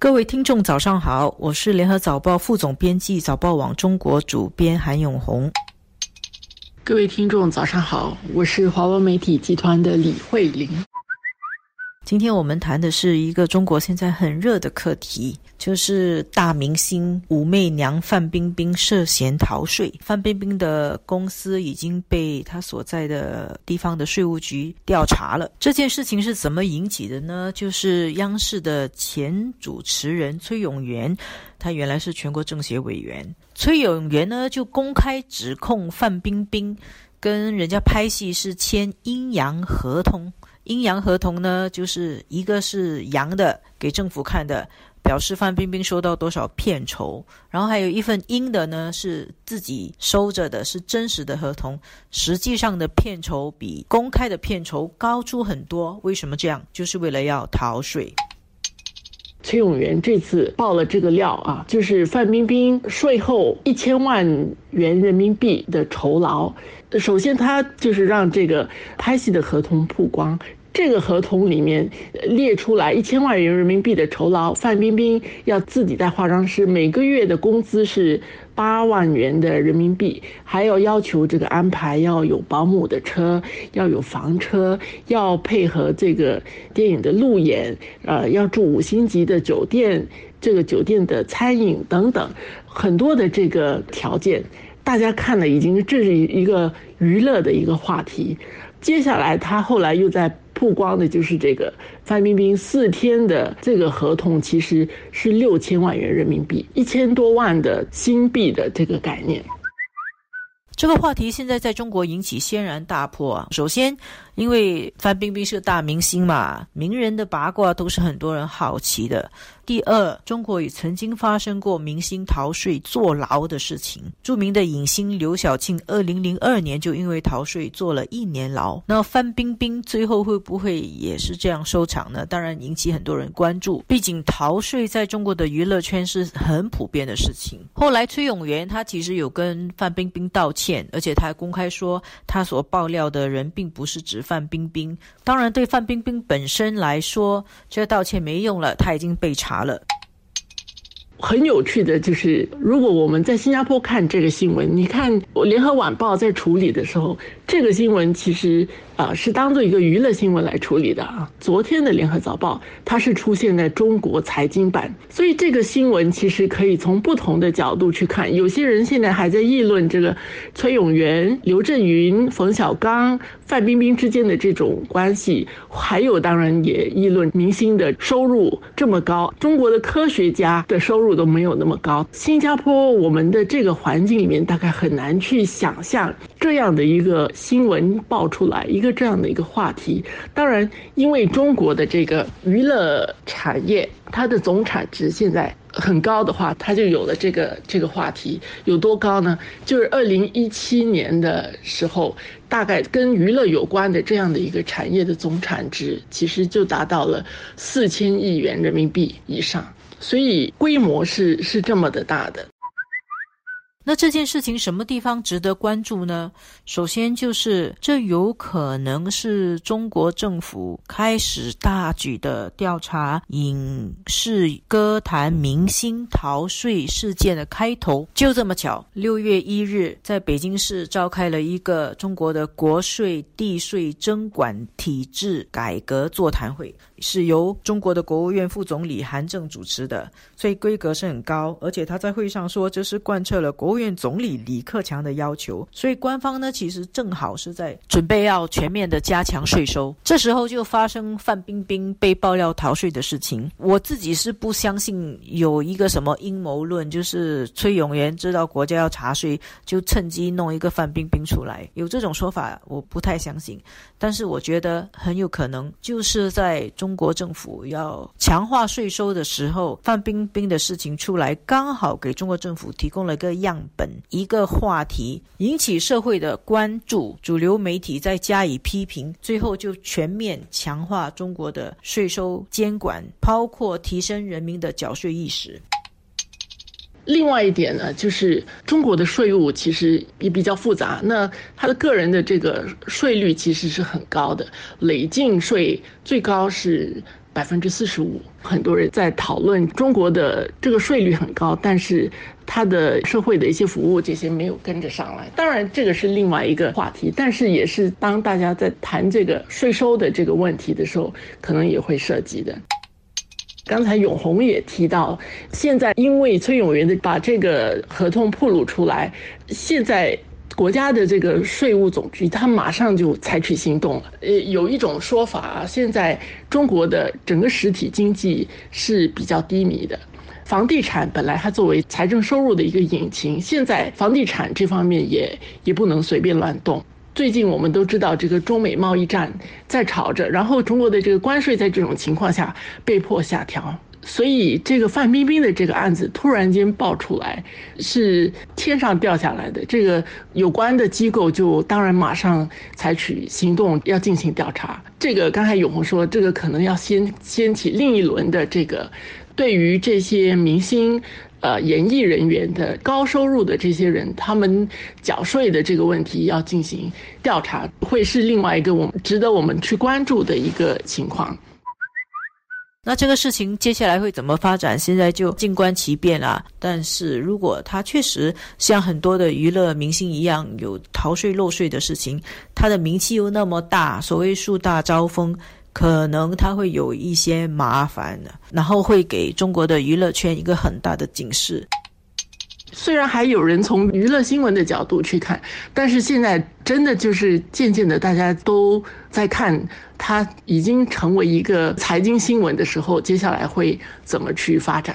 各位听众，早上好，我是联合早报副总编辑、早报网中国主编韩永红。各位听众，早上好，我是华文媒体集团的李慧玲。今天我们谈的是一个中国现在很热的课题，就是大明星武媚娘范冰冰涉嫌逃税。范冰冰的公司已经被她所在的地方的税务局调查了。这件事情是怎么引起的呢？就是央视的前主持人崔永元，他原来是全国政协委员。崔永元呢就公开指控范冰冰跟人家拍戏是签阴阳合同。阴阳合同呢，就是一个是阳的给政府看的，表示范冰冰收到多少片酬，然后还有一份阴的呢，是自己收着的，是真实的合同，实际上的片酬比公开的片酬高出很多。为什么这样？就是为了要逃税。崔永元这次爆了这个料啊，就是范冰冰税后一千万元人民币的酬劳。首先，他就是让这个拍戏的合同曝光。这个合同里面列出来一千万元人民币的酬劳，范冰冰要自己带化妆师，每个月的工资是八万元的人民币，还要要求这个安排要有保姆的车，要有房车，要配合这个电影的路演，呃，要住五星级的酒店，这个酒店的餐饮等等，很多的这个条件，大家看了已经这是一个娱乐的一个话题。接下来他后来又在。曝光的就是这个范冰冰四天的这个合同，其实是六千万元人民币，一千多万的新币的这个概念。这个话题现在在中国引起轩然大波。首先，因为范冰冰是个大明星嘛，名人的八卦都是很多人好奇的。第二，中国也曾经发生过明星逃税坐牢的事情。著名的影星刘晓庆，二零零二年就因为逃税坐了一年牢。那范冰冰最后会不会也是这样收场呢？当然引起很多人关注。毕竟逃税在中国的娱乐圈是很普遍的事情。后来崔永元他其实有跟范冰冰道歉，而且他还公开说他所爆料的人并不是指范冰冰。当然，对范冰冰本身来说，这道歉没用了，她已经被查。了，很有趣的就是，如果我们在新加坡看这个新闻，你看《联合晚报》在处理的时候，这个新闻其实。啊，是当做一个娱乐新闻来处理的啊。昨天的联合早报，它是出现在中国财经版，所以这个新闻其实可以从不同的角度去看。有些人现在还在议论这个崔永元、刘震云、冯小刚、范冰冰之间的这种关系，还有当然也议论明星的收入这么高，中国的科学家的收入都没有那么高。新加坡我们的这个环境里面，大概很难去想象这样的一个新闻爆出来一个。这样的一个话题，当然，因为中国的这个娱乐产业，它的总产值现在很高的话，它就有了这个这个话题。有多高呢？就是二零一七年的时候，大概跟娱乐有关的这样的一个产业的总产值，其实就达到了四千亿元人民币以上，所以规模是是这么的大的。那这件事情什么地方值得关注呢？首先就是这有可能是中国政府开始大举的调查影视歌坛明星逃税事件的开头。就这么巧，六月一日在北京市召开了一个中国的国税地税征管体制改革座谈会。是由中国的国务院副总理韩正主持的，所以规格是很高。而且他在会上说，这是贯彻了国务院总理李克强的要求。所以官方呢，其实正好是在准备要全面的加强税收。这时候就发生范冰冰被爆料逃税的事情。我自己是不相信有一个什么阴谋论，就是崔永元知道国家要查税，就趁机弄一个范冰冰出来。有这种说法，我不太相信。但是我觉得很有可能就是在中。中国政府要强化税收的时候，范冰冰的事情出来，刚好给中国政府提供了个样本，一个话题，引起社会的关注，主流媒体再加以批评，最后就全面强化中国的税收监管，包括提升人民的缴税意识。另外一点呢，就是中国的税务其实也比较复杂，那他的个人的这个税率其实是很高的，累进税最高是。百分之四十五。很多人在讨论中国的这个税率很高，但是它的社会的一些服务这些没有跟着上来。当然，这个是另外一个话题，但是也是当大家在谈这个税收的这个问题的时候，可能也会涉及的。刚才永红也提到，现在因为崔永元的把这个合同曝露出来，现在。国家的这个税务总局，他马上就采取行动了。呃，有一种说法，现在中国的整个实体经济是比较低迷的，房地产本来它作为财政收入的一个引擎，现在房地产这方面也也不能随便乱动。最近我们都知道，这个中美贸易战在吵着，然后中国的这个关税在这种情况下被迫下调。所以，这个范冰冰的这个案子突然间爆出来，是天上掉下来的。这个有关的机构就当然马上采取行动，要进行调查。这个刚才永红说，这个可能要掀掀起另一轮的这个，对于这些明星、呃演艺人员的高收入的这些人，他们缴税的这个问题要进行调查，会是另外一个我们值得我们去关注的一个情况。那这个事情接下来会怎么发展？现在就静观其变啦。但是如果他确实像很多的娱乐明星一样有逃税漏税的事情，他的名气又那么大，所谓树大招风，可能他会有一些麻烦的，然后会给中国的娱乐圈一个很大的警示。虽然还有人从娱乐新闻的角度去看，但是现在真的就是渐渐的，大家都在看它已经成为一个财经新闻的时候，接下来会怎么去发展。